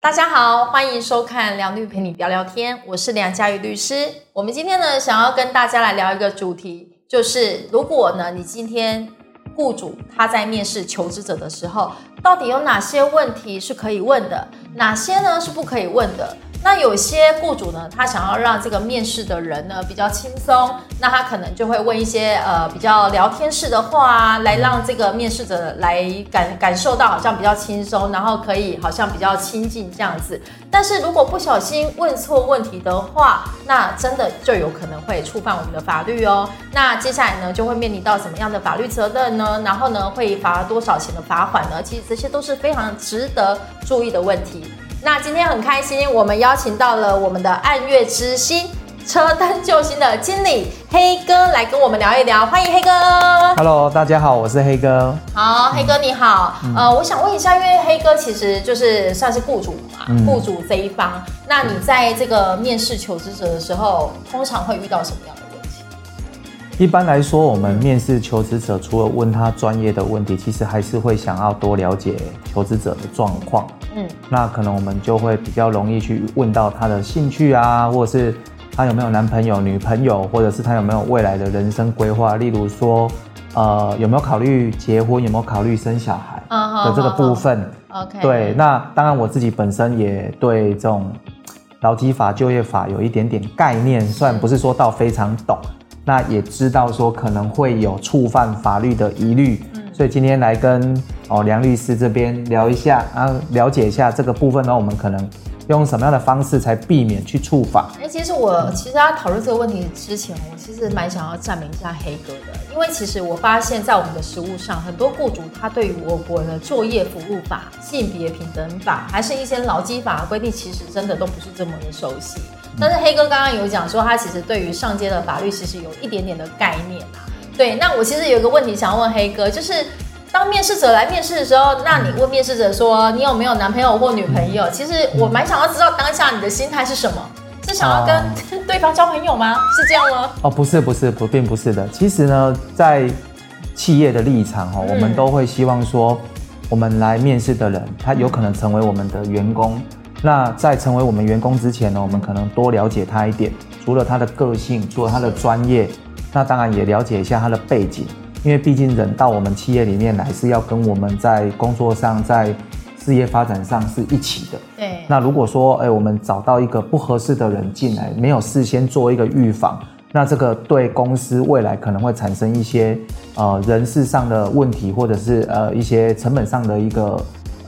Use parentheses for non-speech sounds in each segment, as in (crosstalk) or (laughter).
大家好，欢迎收看梁律陪你聊聊天，我是梁佳瑜律师。我们今天呢，想要跟大家来聊一个主题，就是如果呢，你今天雇主他在面试求职者的时候，到底有哪些问题是可以问的，哪些呢是不可以问的？那有些雇主呢，他想要让这个面试的人呢比较轻松，那他可能就会问一些呃比较聊天式的话啊，来让这个面试者来感感受到好像比较轻松，然后可以好像比较亲近这样子。但是如果不小心问错问题的话，那真的就有可能会触犯我们的法律哦。那接下来呢，就会面临到什么样的法律责任呢？然后呢，会罚多少钱的罚款呢？其实这些都是非常值得注意的问题。那今天很开心，我们邀请到了我们的暗月之星车灯救星的经理黑哥来跟我们聊一聊，欢迎黑哥。Hello，大家好，我是黑哥。好，黑哥你好。呃，我想问一下，因为黑哥其实就是算是雇主嘛，嗯雇主这一方，那你在这个面试求职者的时候，通常会遇到什么样的问题？一般来说，我们面试求职者，除了问他专业的问题，其实还是会想要多了解求职者的状况。嗯，那可能我们就会比较容易去问到他的兴趣啊，或者是他有没有男朋友、女朋友，或者是他有没有未来的人生规划，例如说，呃，有没有考虑结婚，有没有考虑生小孩嗯的这个部分。OK，对，那当然我自己本身也对这种劳基法、就业法有一点点概念，虽然不是说到非常懂，那也知道说可能会有触犯法律的疑虑，所以今天来跟哦梁律师这边聊一下，啊，了解一下这个部分呢，我们可能用什么样的方式才避免去触法？哎、其实我其实要讨论这个问题之前，我其实蛮想要赞美一下黑哥的，因为其实我发现，在我们的实务上，很多雇主他对于我国的作业服务法、性别平等法，还是一些劳基法的规定，其实真的都不是这么的熟悉。但是黑哥刚刚有讲说，他其实对于上街的法律其实有一点点的概念啊。对，那我其实有一个问题想要问黑哥，就是当面试者来面试的时候，那你问面试者说你有没有男朋友或女朋友？其实我蛮想要知道当下你的心态是什么。是想要跟 (laughs) 对方交朋友吗？是这样吗？哦，不是，不是，不，并不是的。其实呢，在企业的立场哦，嗯我们都会希望说，我们来面试的人，他有可能成为我们的员工。那在成为我们员工之前呢，我们可能多了解他一点，除了他的个性，除了他的专业，那当然也了解一下他的背景，因为毕竟人到我们企业里面来是要跟我们在工作上，在事业发展上是一起的。对，那如果说，哎、我们找到一个不合适的人进来，没有事先做一个预防，那这个对公司未来可能会产生一些呃人事上的问题，或者是呃一些成本上的一个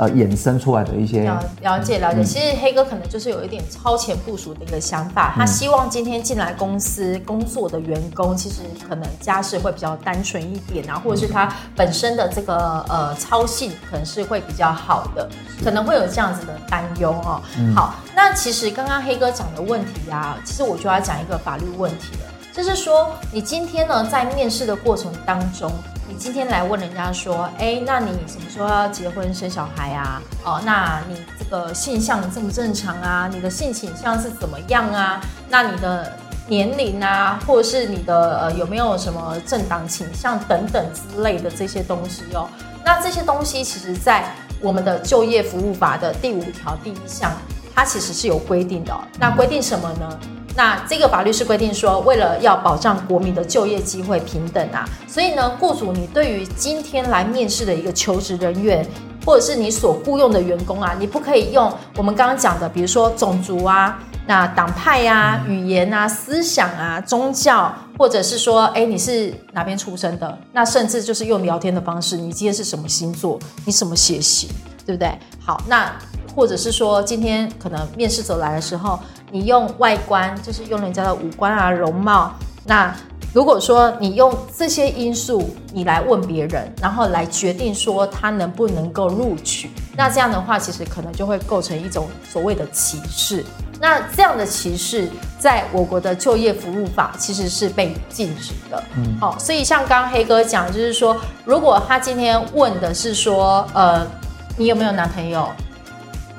呃衍生出来的一些了了解了嗯解。其实黑哥可能就是有一点超前部署的一个想法，嗯他希望今天进来公司工作的员工，其实可能家世会比较单纯一点啊，或者是他本身的这个呃操性可能是会比较好的，可能会有这样子的担忧哦。嗯好，那其实刚刚黑哥讲的问题啊，其实我就要讲一个法律问题了。就是说，你今天呢，在面试的过程当中，你今天来问人家说，哎，那你什么时候要结婚生小孩啊？哦，那你这个性向正不正常啊？你的性倾向是怎么样啊？那你的年龄啊，或者是你的呃有没有什么政党倾向等等之类的这些东西哦？那这些东西其实，在我们的就业服务法的第五条第一项，它其实是有规定的、那规定什么呢？那这个法律是规定说，为了要保障国民的就业机会平等啊，所以呢，雇主你对于今天来面试的一个求职人员，或者是你所雇佣的员工啊，你不可以用我们刚刚讲的，比如说种族啊、那党派呀、语言啊、思想啊、宗教，或者是说，哎，你是哪边出生的？那甚至就是用聊天的方式，你今天是什么星座？你什么血型？对不对？好，那或者是说，今天可能面试者来的时候，你用外观，就是用人家的五官啊、容貌。那如果说你用这些因素，你来问别人，然后来决定说他能不能够录取，那这样的话，其实可能就会构成一种所谓的歧视。那这样的歧视，在我国的就业服务法其实是被禁止的。嗯，好、所以像刚刚黑哥讲，就是说，如果他今天问的是说，呃，你有没有男朋友？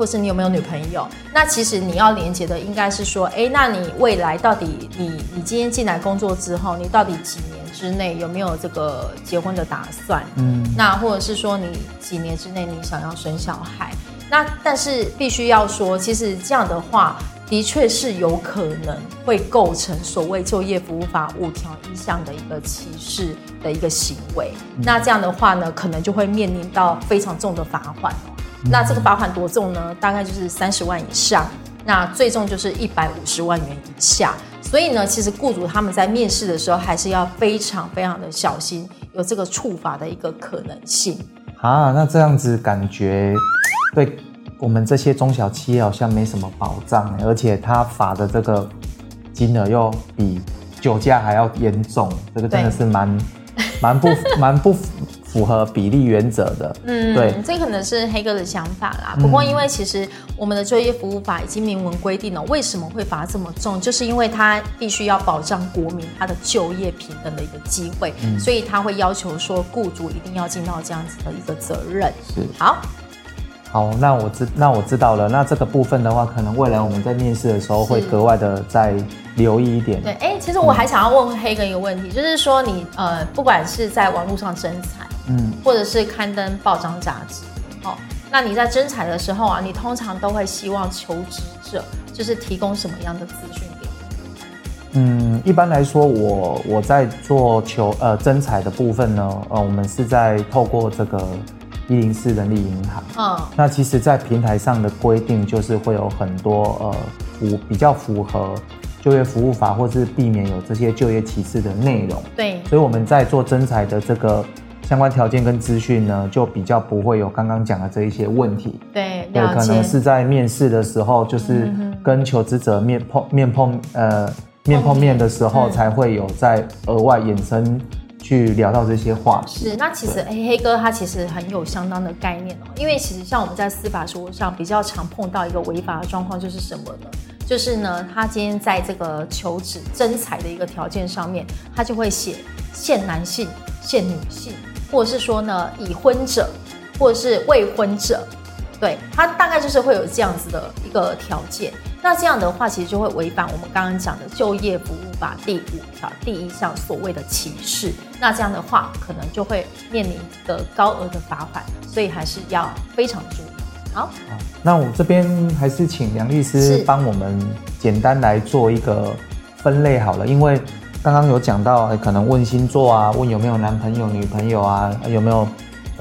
或是你有没有女朋友？那其实你要连接的应该是说，哎，那你未来到底你你今天进来工作之后，你到底几年之内有没有这个结婚的打算？嗯，那或者是说你几年之内你想要生小孩？那但是必须要说，其实这样的话，的确是有可能会构成所谓就业服务法五条一项的一个歧视的一个行为。那这样的话呢，可能就会面临到非常重的罚款哦。那这个罚款多重呢？大概就是三十万以上，那最重就是一百五十万元以下。所以呢，其实雇主他们在面试的时候，还是要非常非常的小心，有这个处罚的一个可能性。啊，那这样子感觉对我们这些中小企业好像没什么保障，而且他罚的这个金额又比酒驾还要严重，这个真的是蛮蛮不蛮不符合比例原则的。嗯，对，这可能是黑哥的想法啦。不过，因为其实我们的就业服务法已经明文规定了，为什么会罚这么重，就是因为它必须要保障国民他的就业平等的一个机会，所以他会要求说，雇主一定要尽到这样子的一个责任。是好。好，那我知那我知道了。那这个部分的话，可能未来我们在面试的时候会格外的再留意一点。对，哎，其实我还想要问黑哥一个问题，就是说你呃，不管是在网络上征才，嗯，或者是刊登报章杂志，哦，那你在征才的时候啊，你通常都会希望求职者就是提供什么样的资讯给你？嗯，一般来说，我我在做求呃征才的部分呢，呃，我们是在透过这个。一零四人力银行，嗯，那其实，在平台上的规定就是会有很多呃符比较符合就业服务法，或是避免有这些就业歧视的内容。对，所以我们在做征才的这个相关条件跟资讯呢，就比较不会有刚刚讲的这一些问题。对，对，可能是在面试的时候，就是跟求职者面碰面碰呃面碰面的时候，才会有在额外衍生。去聊到这些话是那其实黑黑哥他其实很有相当的概念哦，因为其实像我们在司法实务上比较常碰到一个违法的状况，就是什么呢？就是呢，他今天在这个求职征才的一个条件上面，他就会写限男性、限女性，或者是说呢已婚者，或者是未婚者，对它大概就是会有这样子的一个条件。那这样的话，其实就会违反我们刚刚讲的就业服务法第五条第一项所谓的歧视。那这样的话，可能就会面临一个高额的罚款，所以还是要非常注意。好，那我这边还是请梁律师帮我们简单来做一个分类好了，因为刚刚有讲到，可能问星座啊，问有没有男朋友、女朋友啊，有没有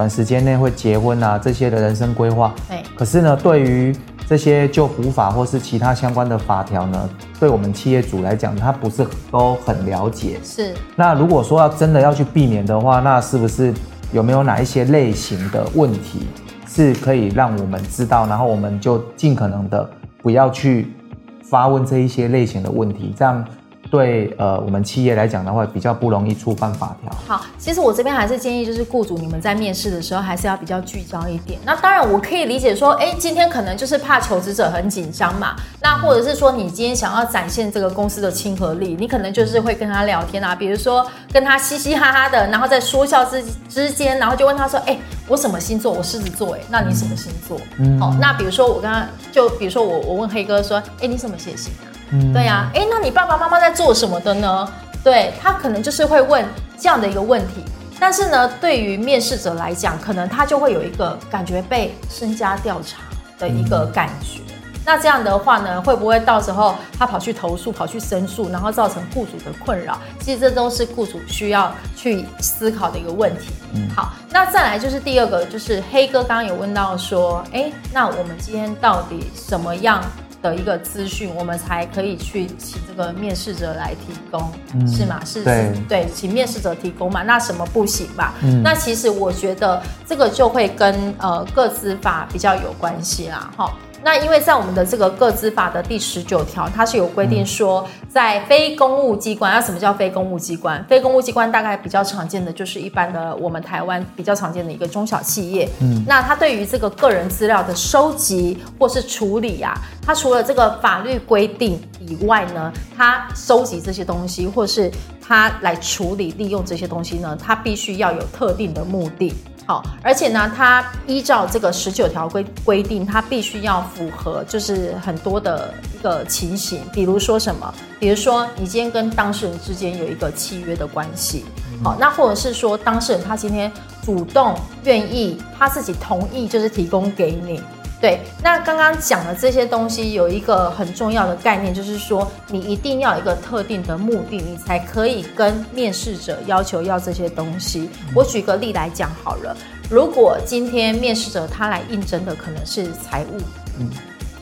短时间内会结婚啊，这些的人生规划。对。可是呢，对于这些就服法或是其他相关的法条呢，对我们企业主来讲，他不是都很了解。是。那如果说要真的要去避免的话，那是不是有没有哪一些类型的问题是可以让我们知道，然后我们就尽可能的不要去发问这一些类型的问题，这样。对，呃，我们企业来讲的话，比较不容易触犯法条。好，其实我这边还是建议，就是雇主你们在面试的时候，还是要比较聚焦一点。那当然，我可以理解说，哎，今天可能就是怕求职者很紧张嘛。那或者是说，你今天想要展现这个公司的亲和力，你可能就是会跟他聊天啊，比如说跟他嘻嘻哈哈的，然后在说笑之之间，然后就问他说，哎，我什么星座？我狮子座，哎，那你什么星座？嗯，好，那比如说我刚刚就比如说我我问黑哥说，哎，你什么血型啊？对呀，哎，那你爸爸妈妈在做什么的呢？对他可能就是会问这样的一个问题，但是呢，对于面试者来讲，可能他就会有一个感觉被身家调查的一个感觉。那这样的话呢，会不会到时候他跑去投诉、跑去申诉，然后造成雇主的困扰？其实这都是雇主需要去思考的一个问题。好，那再来就是第二个，就是黑哥刚刚有问到说，哎，那我们今天到底什么样？的一个资讯，我们才可以去请这个面试者来提供，是吗？是，对，请面试者提供嘛？那什么不行吧？那其实我觉得这个就会跟呃个资法比较有关系啦，哈。那因为在我们的这个个资法的第十九条，它是有规定说，在非公务机关，那什么叫非公务机关？非公务机关大概比较常见的就是一般的我们台湾比较常见的一个中小企业。嗯，那它对于这个个人资料的收集或是处理啊，它除了这个法律规定以外呢，它收集这些东西或是它来处理利用这些东西呢，它必须要有特定的目的。好，而且呢，它依照这个十九条规规定，它必须要符合，就是很多的一个情形，比如说什么，比如说你今天跟当事人之间有一个契约的关系，好，那或者是说当事人他今天主动愿意他自己同意，就是提供给你，对，那刚刚讲的这些东西有一个很重要的概念，就是说你一定要有一个特定的目的，你才可以跟面试者要求要这些东西。我举个例来讲好了，如果今天面试者他来应征的可能是财务，嗯，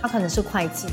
他可能是会计，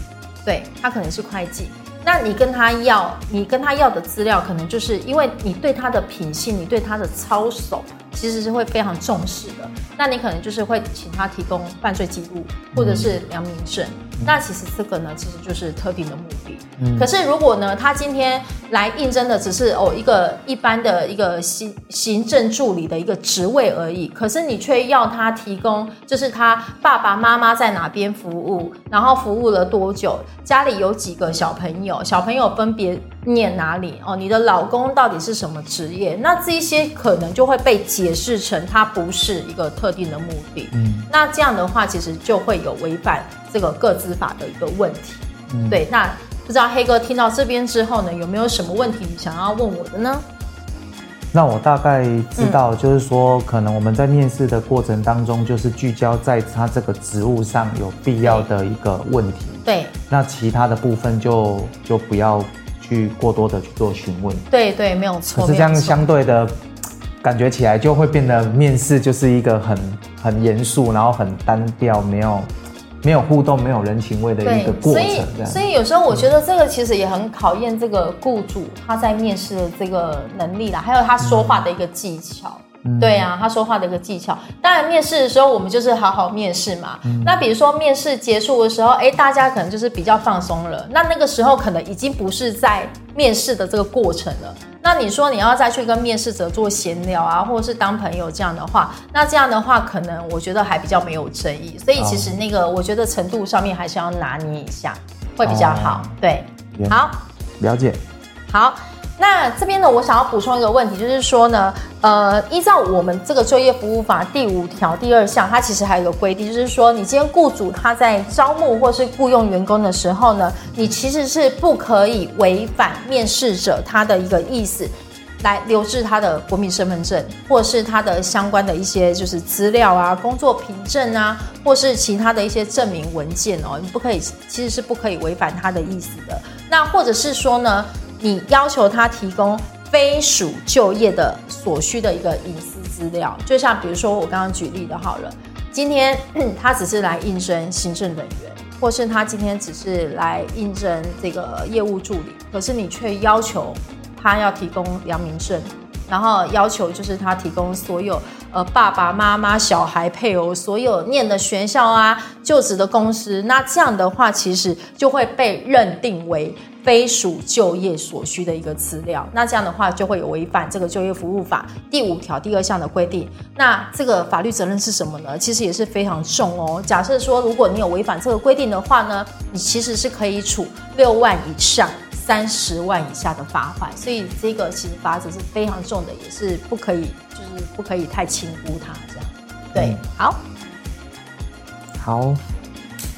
对他可能是会计，那你跟他要，你跟他要的资料，可能就是因为你对他的品性，你对他的操守。其实是会非常重视的，那你可能就是会请他提供犯罪记录或者是良民证，那其实这个呢，其实就是特定的目的。嗯。可是如果呢，他今天来应征的只是哦一个一般的一个行行政助理的一个职位而已，可是你却要他提供，就是他爸爸妈妈在哪边服务，然后服务了多久，家里有几个小朋友，小朋友分别念哪里哦，你的老公到底是什么职业？那这些可能就会被解释成他不是一个特定的目的。嗯，那这样的话，其实就会有违反这个个资法的一个问题。对，那。不知道黑哥听到这边之后呢，有没有什么问题想要问我的呢？那我大概知道，就是说，可能我们在面试的过程当中，就是聚焦在他这个职务上有必要的一个问题。对。那其他的部分就就不要去过多的去做询问。对对，没有错。可是这样相对的感觉起来，就会变得面试就是一个很很严肃，然后很单调，没有。没有互动、没有人情味的一个过程，所以所以有时候我觉得这个其实也很考验这个雇主他在面试的这个能力啦，还有他说话的一个技巧。对啊，他说话的一个技巧。当然，面试的时候我们就是好好面试嘛。那比如说面试结束的时候，哎，大家可能就是比较放松了。那那个时候可能已经不是在面试的这个过程了。那你说你要再去跟面试者做闲聊啊，或者是当朋友这样的话，那这样的话可能我觉得还比较没有争议。所以其实那个我觉得程度上面还是要拿捏一下，会比较好。对，好，了解，好。那这边呢，我想要补充一个问题，就是说呢，呃，依照我们这个就业服务法第五条第二项，它其实还有一个规定，就是说，你今天雇主他在招募或是雇佣员工的时候呢，你其实是不可以违反面试者他的一个意思，来留置他的国民身份证，或是他的相关的一些就是资料啊、工作凭证啊，或是其他的一些证明文件哦，你不可以，其实是不可以违反他的意思的。那或者是说呢？你要求他提供非属就业的所需的一个隐私资料，就像比如说我刚刚举例的，好了，今天 (clears throat) 他只是来应征行政人员，或是他今天只是来应征这个业务助理，可是你却要求他要提供良民证，然后要求就是他提供所有呃爸爸妈妈、小孩、配偶所有念的学校啊、就职的公司，那这样的话其实就会被认定为。非属就业所需的一个资料，那这样的话就会有违反这个就业服务法第五条第二项的规定。那这个法律责任是什么呢？其实也是非常重哦。假设说如果你有违反这个规定的话呢，你其实是可以处六万以上三十万以下的罚款。所以这个其实罚则是非常重的，也是不可以就是不可以太轻忽它这样。对，好，好。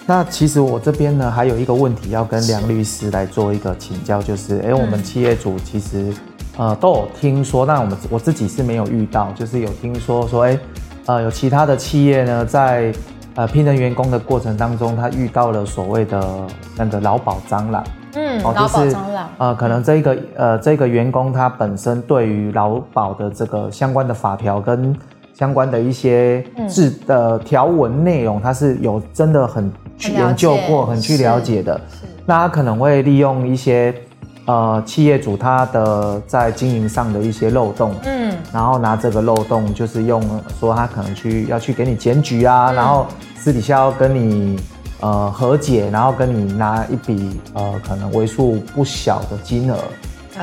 那其实我这边呢，还有一个问题要跟梁律师来做一个请教，就是，哎，我们企业主其实，呃，都有听说，但我们我自己是没有遇到，就是有听说说，哎，呃，有其他的企业呢，在呃聘任员工的过程当中，他遇到了所谓的那个劳保蟑螂，嗯，劳保蟑螂，呃，可能这个呃这个员工他本身对于劳保的这个相关的法条跟相关的一些字的条文内容，他是有真的很。去研究过，很去了解的，那他可能会利用一些呃企业主他的在经营上的一些漏洞，嗯，然后拿这个漏洞就是用说他可能去要去给你检举啊，然后私底下要跟你呃和解，然后跟你拿一笔呃可能为数不小的金额，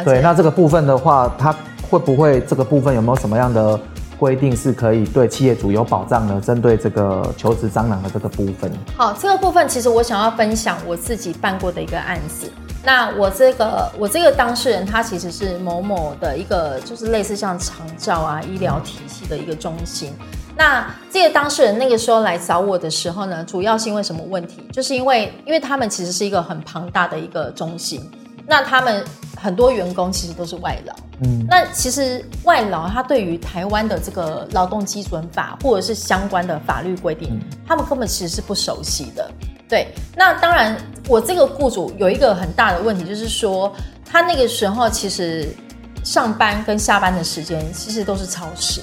对，那这个部分的话，他会不会这个部分有没有什么样的？规定是可以对企业主有保障的，针对这个求职蟑螂的这个部分。好，这个部分其实我想要分享我自己办过的一个案子。那我这个我这个当事人，他其实是某某的一个，就是类似像长照啊医疗体系的一个中心。那这个当事人那个时候来找我的时候呢，主要是因为什么问题？就是因为因为他们其实是一个很庞大的一个中心，那他们。很多员工其实都是外劳。嗯，那其实外劳他对于台湾的这个劳动基准法或者是相关的法律规定，他们根本其实是不熟悉的。对，那当然，我这个雇主有一个很大的问题，就是说他那个时候其实上班跟下班的时间其实都是超时。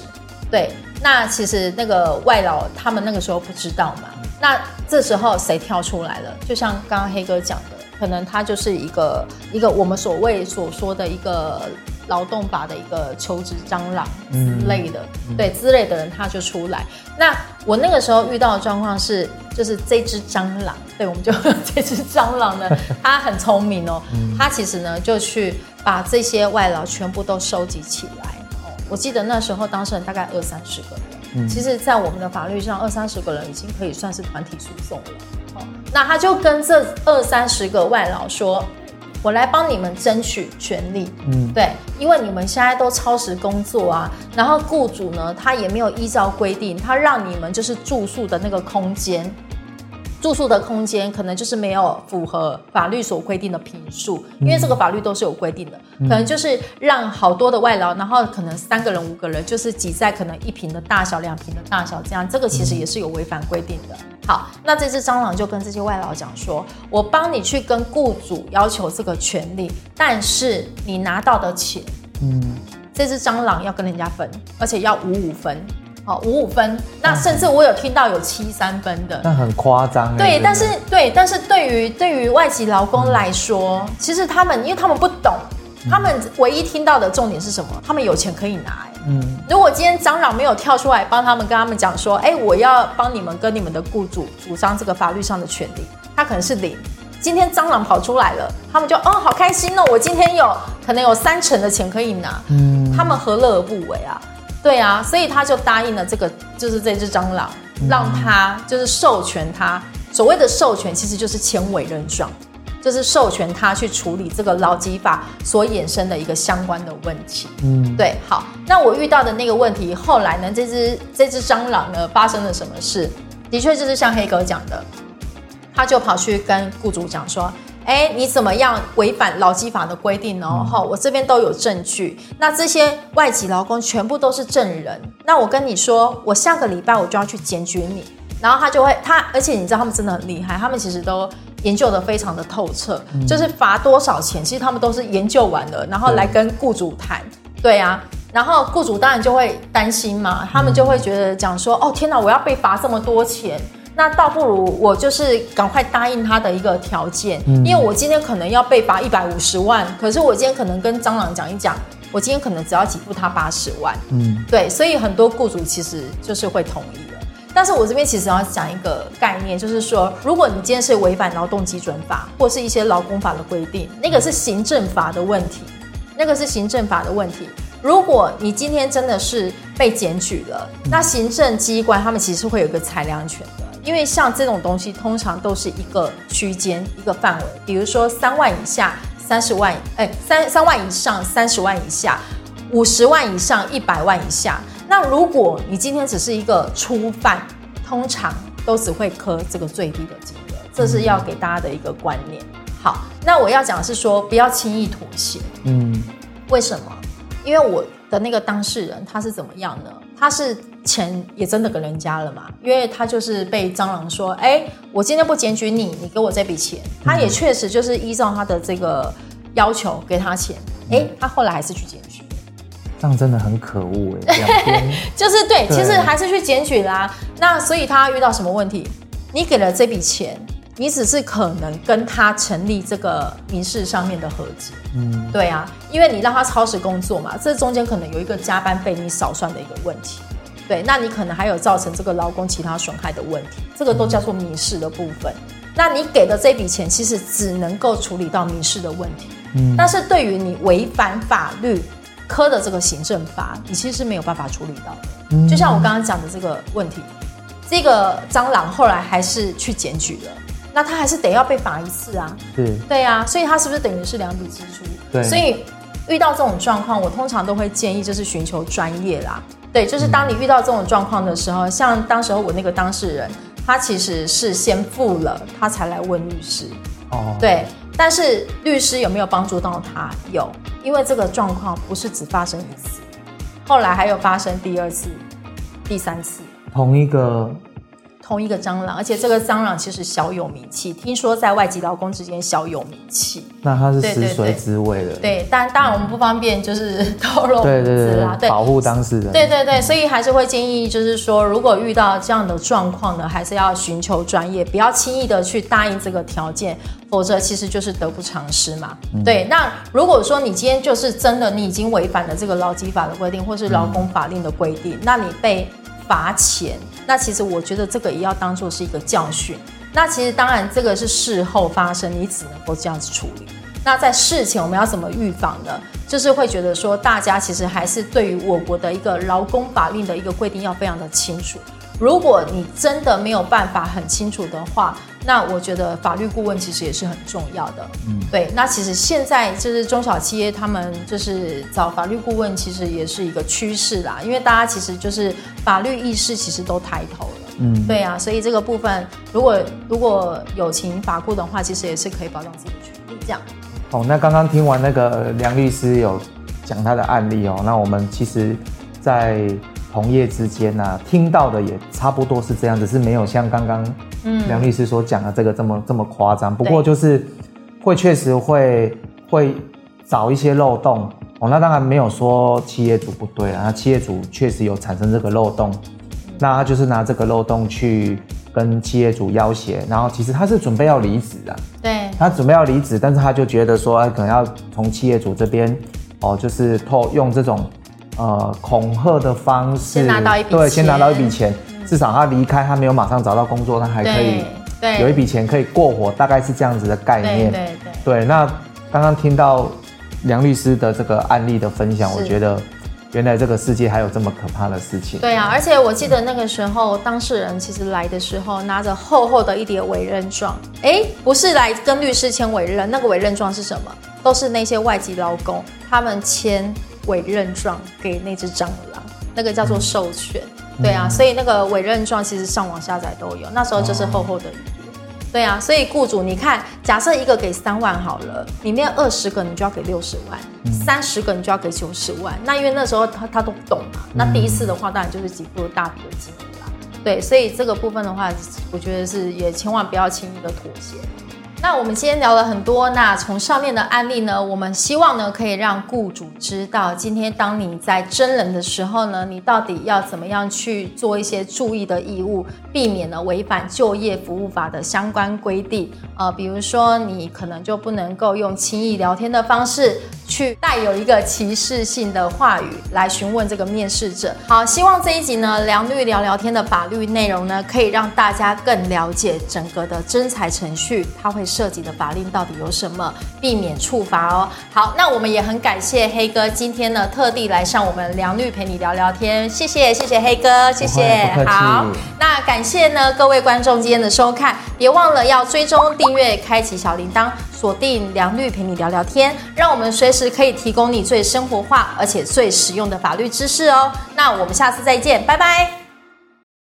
对，那其实那个外劳他们那个时候不知道嘛，那这时候谁跳出来了？就像刚刚黑哥讲的，可能他就是一个一个我们所谓所说的一个。劳动法的一个求职蟑螂之类的，对之类的人他就出来。那我那个时候遇到的状况是，就是这只蟑螂，对，我们就 (laughs) 这只蟑螂呢，它很聪明哦，它其实呢就去把这些外劳全部都收集起来。哦，我记得那时候当事人大概二三十个人，其实，在我们的法律上，二三十个人已经可以算是团体诉讼了。哦，那他就跟这二三十个外劳说。我来帮你们争取权利，嗯，对，因为你们现在都超时工作啊，然后雇主呢，他也没有依照规定，他让你们就是住宿的那个空间。住宿的空间可能就是没有符合法律所规定的平数，因为这个法律都是有规定的，可能就是让好多的外劳，然后可能三个人、五个人就是挤在可能一平的大小、两平的大小这样，这个其实也是有违反规定的。好，那这只蟑螂就跟这些外劳讲说：“我帮你去跟雇主要求这个权利，但是你拿到的钱，嗯，这只蟑螂要跟人家分，而且要五五分。”哦，五五分，那甚至我有听到有七三分的，那很夸张。对，但是对，但是对于对于外籍劳工来说，其实他们因为他们不懂，他们唯一听到的重点是什么？他们有钱可以拿。嗯，如果今天蟑螂没有跳出来帮他们，跟他们讲说，哎，我要帮你们跟你们的雇主主张这个法律上的权利，他可能是零。今天蟑螂跑出来了，他们就哦好开心哦，我今天有可能有三成的钱可以拿。嗯，他们何乐而不为啊？对啊，所以他就答应了这个，就是这只蟑螂，让他就是授权他。所谓的授权，其实就是前委任状，就是授权他去处理这个劳基法所衍生的一个相关的问题。嗯，对。好，那我遇到的那个问题，后来呢，这只这只蟑螂呢，发生了什么事？的确就是像黑哥讲的，他就跑去跟雇主讲说。哎，你怎么样违反劳基法的规定呢？哈，我这边都有证据。那这些外籍劳工全部都是证人。那我跟你说，我下个礼拜我就要去检举你。然后他就会，他而且你知道他们真的很厉害，他们其实都研究的非常的透彻。就是罚多少钱，其实他们都是研究完了，然后来跟雇主谈。对啊，然后雇主当然就会担心嘛，他们就会觉得讲说，哦天哪，我要被罚这么多钱。那倒不如我就是赶快答应他的一个条件，因为我今天可能要被罚一百五十万，可是我今天可能跟蟑螂讲一讲，我今天可能只要给付他八十万，嗯，对，所以很多雇主其实就是会同意了。但是我这边其实要讲一个概念，就是说，如果你今天是违反劳动基准法或是一些劳工法的规定，那个是行政法的问题，那个是行政法的问题。如果你今天真的是被检举了，那行政机关他们其实会有一个裁量权的。因为像这种东西，通常都是一个区间、一个范围，比如说三万以下、三十万，哎，三三万以上、三十万以下、五十万以上、一百万以下。那如果你今天只是一个初犯，通常都只会磕这个最低的金额，这是要给大家的一个观念。好，那我要讲的是说，不要轻易妥协。嗯，为什么？因为我的那个当事人他是怎么样呢？他是。钱也真的给人家了嘛？因为他就是被蟑螂说：“哎，我今天不检举你，你给我这笔钱。”他也确实就是依照他的这个要求给他钱。哎，他后来还是去检举，这样真的很可恶哎。(laughs) 就是对，其实还是去检举啦。那所以他遇到什么问题？你给了这笔钱，你只是可能跟他成立这个民事上面的和解。嗯，对啊，因为你让他超时工作嘛，这中间可能有一个加班费你少算的一个问题。对，那你可能还有造成这个劳工其他损害的问题，这个都叫做民事的部分。那你给的这笔钱，其实只能够处理到民事的问题。嗯，但是对于你违反法律科的这个行政法，你其实是没有办法处理到的。就像我刚刚讲的这个问题，这个蟑螂后来还是去检举了，那他还是得要被罚一次啊。对，对啊，所以他是不是等于是两笔支出？对，所以遇到这种状况，我通常都会建议就是寻求专业啦。对，就是当你遇到这种状况的时候，像当时候我那个当事人，他其实是先付了，他才来问律师。哦，对，但是律师有没有帮助到他？有，因为这个状况不是只发生一次，后来还有发生第二次、第三次，同一个同一个蟑螂，而且这个蟑螂其实小有名气，听说在外籍劳工之间小有名气。那它是对对食髓对知味的，对，但当然我们不方便就是 (laughs) 透露对对对，保护当事人。对对对，所以还是会建议，就是说，如果遇到这样的状况呢，还是要寻求专业，不要轻易的去答应这个条件，否则其实就是得不偿失嘛。对，那如果说你今天就是真的你已经违反了这个劳基法的规定，或是劳工法令的规定，那你被罚钱，那其实我觉得这个也要当做是一个教训。那其实当然这个是事后发生，你只能够这样子处理。那在事前我们要怎么预防呢？就是会觉得说，大家其实还是对于我国的一个劳工法令的一个规定要非常的清楚。如果你真的没有办法很清楚的话，那我觉得法律顾问其实也是很重要的。嗯，对。那其实现在就是中小企业他们就是找法律顾问，其实也是一个趋势啦，因为大家其实就是法律意识其实都抬头了。嗯，对啊，所以这个部分如果如果有请法顾的话，其实也是可以保障自己的权利。这样。哦，那刚刚听完那个梁律师有讲他的案例哦，那我们其实，在同业之间呢、听到的也差不多是这样，只是没有像刚刚嗯。梁律师所讲的这个这么这么夸张。不对过就是会确实会会找一些漏洞。哦，那当然没有说企业主不对啊，那企业主确实有产生这个漏洞，那他就是拿这个漏洞去跟企业主要挟，然后其实他是准备要离职的。对。他准备要离职，但是他就觉得说，哎，可能要从企业主这边，哦，就是透用这种呃恐吓的方式，先拿到一笔对，先拿到一笔钱，至少他离开，他没有马上找到工作，他还可以对对有一笔钱可以过活，大概是这样子的概念。对对。对，那刚刚听到梁律师的这个案例的分享，我觉得原来这个世界还有这么可怕的事情。对啊，而且我记得那个时候当事人其实来的时候拿着厚厚的一叠委任状，哎，不是来跟律师签委任，那个委任状是什么？都是那些外籍劳工他们签委任状给那只蟑螂，那个叫做授权。对啊，所以那个委任状其实上网下载都有，那时候就是厚厚的一叠。对啊，所以雇主你看，假设一个给三万好了，里面二十个你就要给六十万，三十个你就要给九十万。那因为那时候他他都不懂嘛，那第一次的话当然就是给付大笔的金额啦。对，所以这个部分的话，我觉得是也千万不要轻易的妥协。那我们今天聊了很多，那从上面的案例呢，我们希望呢可以让雇主知道，今天当你在真人的时候呢，你到底要怎么样去做一些注意的义务，避免呢违反就业服务法的相关规定。呃，比如说你可能就不能够用轻易聊天的方式去带有一个歧视性的话语来询问这个面试者。好，希望这一集呢梁律聊聊天的法律内容呢，可以让大家更了解整个的征才程序，它会涉及的法令到底有什么，避免处罚哦。好，那我们也很感谢黑哥今天呢特地来上我们梁律陪你聊聊天，谢谢谢谢黑哥，谢谢好。那感谢呢各位观众今天的收看，别忘了要追踪、订阅、开启小铃铛，锁定梁律陪你聊聊天，让我们随时是可以提供你最生活化而且最实用的法律知识哦。那我们下次再见，拜拜。